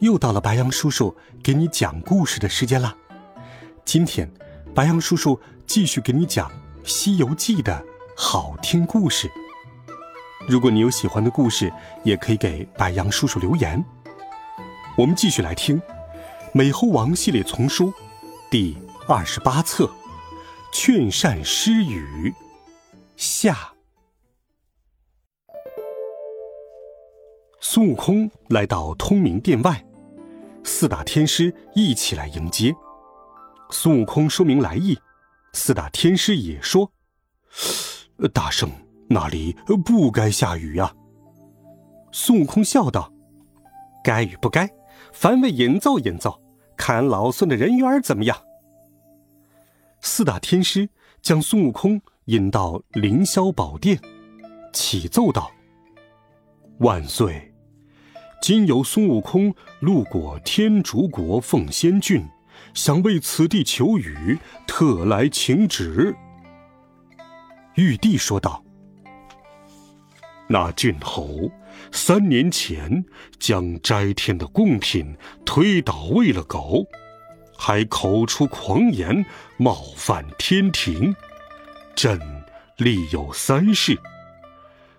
又到了白羊叔叔给你讲故事的时间啦。今天，白羊叔叔继续给你讲《西游记》的好听故事。如果你有喜欢的故事，也可以给白杨叔叔留言。我们继续来听《美猴王》系列丛书第二十八册《劝善施语》下。孙悟空来到通明殿外，四大天师一起来迎接。孙悟空说明来意，四大天师也说：“大圣，那里不该下雨呀。”孙悟空笑道：“该与不该，凡为演奏演奏，看俺老孙的人缘怎么样。”四大天师将孙悟空引到凌霄宝殿，启奏道：“万岁！”今有孙悟空路过天竺国凤仙郡，想为此地求雨，特来请旨。玉帝说道：“那郡侯三年前将摘天的贡品推倒喂了狗，还口出狂言，冒犯天庭。朕立有三事，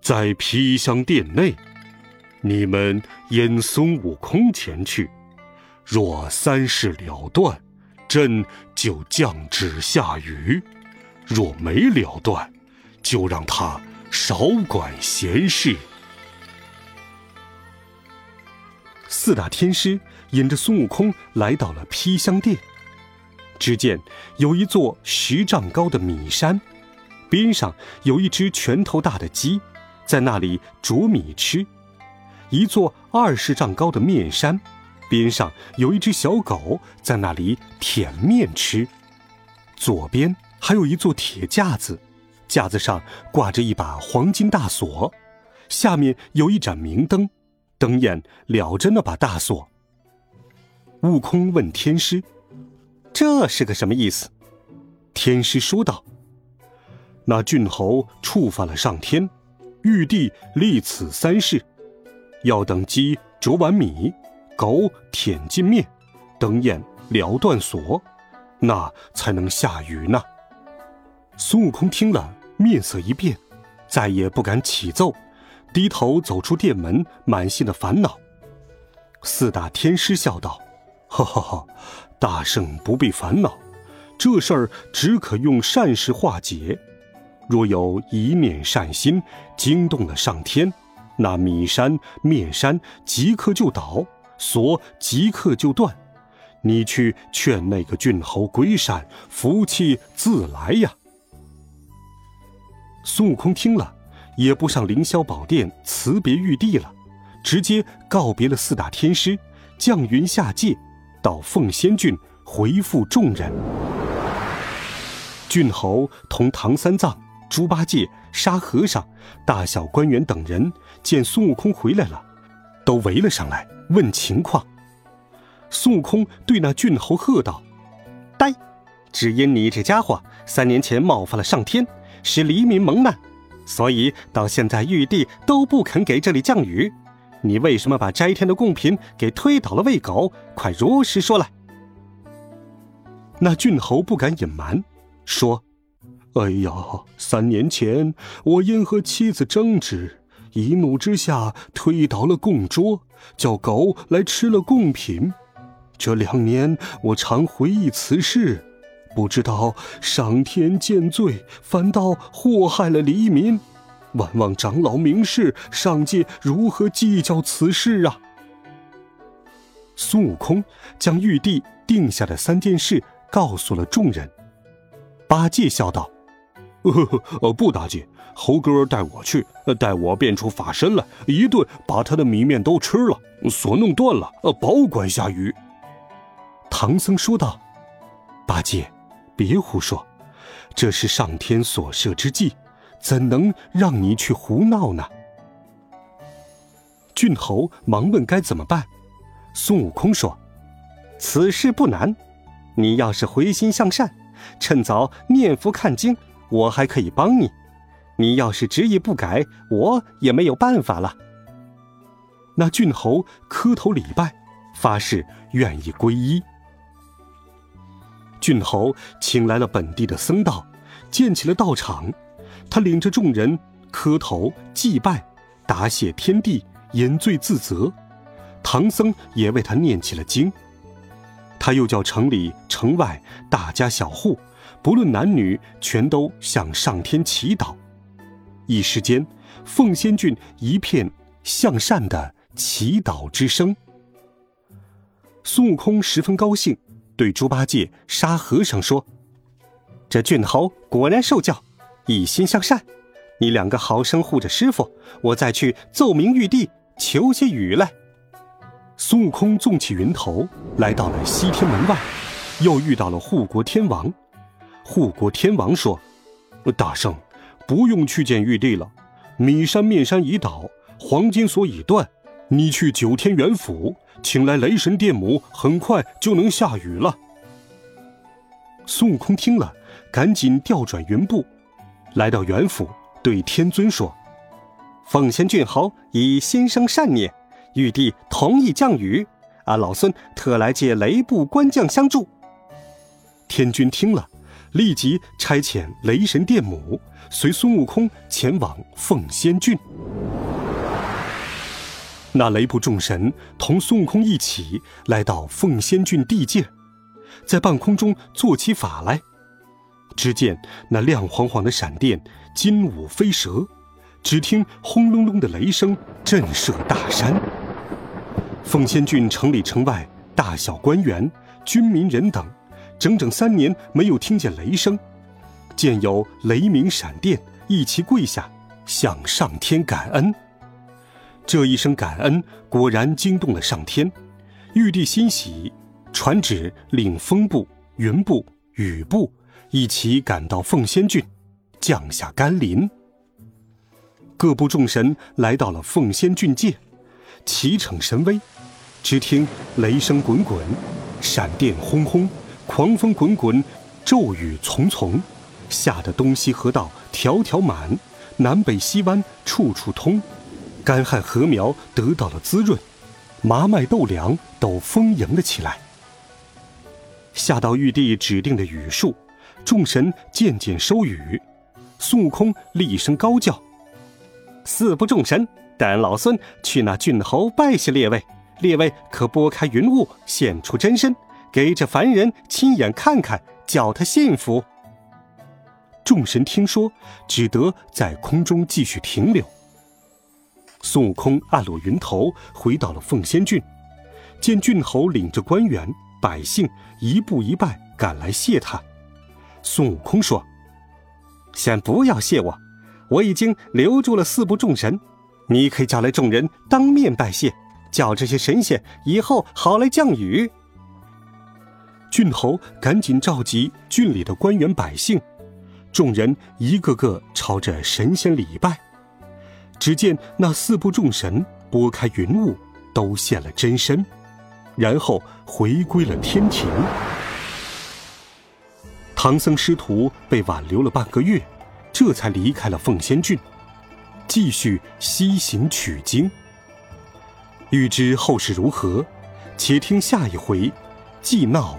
在披香殿内。”你们引孙悟空前去，若三事了断，朕就降旨下雨；若没了断，就让他少管闲事。四大天师引着孙悟空来到了披香殿，只见有一座十丈高的米山，边上有一只拳头大的鸡，在那里啄米吃。一座二十丈高的面山，边上有一只小狗在那里舔面吃。左边还有一座铁架子，架子上挂着一把黄金大锁，下面有一盏明灯，灯焰燎着那把大锁。悟空问天师：“这是个什么意思？”天师说道：“那郡侯触犯了上天，玉帝立此三世。”要等鸡啄完米，狗舔尽面，灯焰燎断锁，那才能下雨呢。孙悟空听了，面色一变，再也不敢启奏，低头走出殿门，满心的烦恼。四大天师笑道：“哈哈哈，大圣不必烦恼，这事儿只可用善事化解。若有一念善心，惊动了上天。”那米山面山即刻就倒，锁即刻就断。你去劝那个郡侯归山，福气自来呀。孙悟空听了，也不上凌霄宝殿辞别玉帝了，直接告别了四大天师，降云下界，到凤仙郡回复众人。郡侯同唐三藏。猪八戒、沙和尚、大小官员等人见孙悟空回来了，都围了上来问情况。孙悟空对那郡侯喝道：“呆！只因你这家伙三年前冒犯了上天，使黎民蒙难，所以到现在玉帝都不肯给这里降雨。你为什么把摘天的贡品给推倒了喂狗？快如实说来！”那郡侯不敢隐瞒，说。哎呀！三年前，我因和妻子争执，一怒之下推倒了供桌，叫狗来吃了贡品。这两年，我常回忆此事，不知道上天见罪，反倒祸害了黎民。万望长老明示，上界如何计较此事啊？孙悟空将玉帝定下的三件事告诉了众人。八戒笑道。呃，不，打紧，猴哥带我去，带我变出法身来，一顿把他的米面都吃了，锁弄断了，呃，保管下雨。唐僧说道：“八戒，别胡说，这是上天所设之计，怎能让你去胡闹呢？”郡侯忙问该怎么办，孙悟空说：“此事不难，你要是回心向善，趁早念佛看经。”我还可以帮你，你要是执意不改，我也没有办法了。那郡侯磕头礼拜，发誓愿意皈依。郡侯请来了本地的僧道，建起了道场。他领着众人磕头祭拜，答谢天地，饮罪自责。唐僧也为他念起了经。他又叫城里城外大家小户。不论男女，全都向上天祈祷。一时间，凤仙郡一片向善的祈祷之声。孙悟空十分高兴，对猪八戒、沙和尚说：“这郡侯果然受教，一心向善。你两个好生护着师傅，我再去奏明玉帝，求些雨来。”孙悟空纵起云头，来到了西天门外，又遇到了护国天王。护国天王说：“大圣，不用去见玉帝了。米山面山已倒，黄金锁已断。你去九天元府，请来雷神电母，很快就能下雨了。”孙悟空听了，赶紧调转云步，来到元府，对天尊说：“奉仙郡侯已心生善念，玉帝同意降雨，俺老孙特来借雷部官将相助。”天君听了。立即差遣雷神电母随孙悟空前往凤仙郡。那雷部众神同孙悟空一起来到凤仙郡地界，在半空中做起法来。只见那亮晃晃的闪电，金舞飞蛇，只听轰隆隆的雷声震慑大山。凤仙郡城里城外，大小官员、军民人等。整整三年没有听见雷声，见有雷鸣闪电，一齐跪下向上天感恩。这一声感恩果然惊动了上天，玉帝欣喜，传旨令风部、云部、雨部一齐赶到凤仙郡，降下甘霖。各部众神来到了凤仙郡界，齐逞神威。只听雷声滚滚，闪电轰轰。狂风滚滚，骤雨丛丛，吓得东西河道条条满，南北西湾处处通，干旱禾苗得到了滋润，麻麦豆粮都丰盈了起来。下到玉帝指定的雨数，众神渐渐收雨。孙悟空厉声高叫：“四部众神，带老孙去那郡侯拜谢列位，列位可拨开云雾，现出真身。”给这凡人亲眼看看，叫他信服。众神听说，只得在空中继续停留。孙悟空按落云头，回到了凤仙郡，见郡侯领着官员百姓一步一拜赶来谢他。孙悟空说：“先不要谢我，我已经留住了四部众神，你可以叫来众人当面拜谢，叫这些神仙以后好来降雨。”郡侯赶紧召集郡里的官员百姓，众人一个个朝着神仙礼拜。只见那四部众神拨开云雾，都现了真身，然后回归了天庭。唐僧师徒被挽留了半个月，这才离开了凤仙郡，继续西行取经。欲知后事如何，且听下一回，既闹。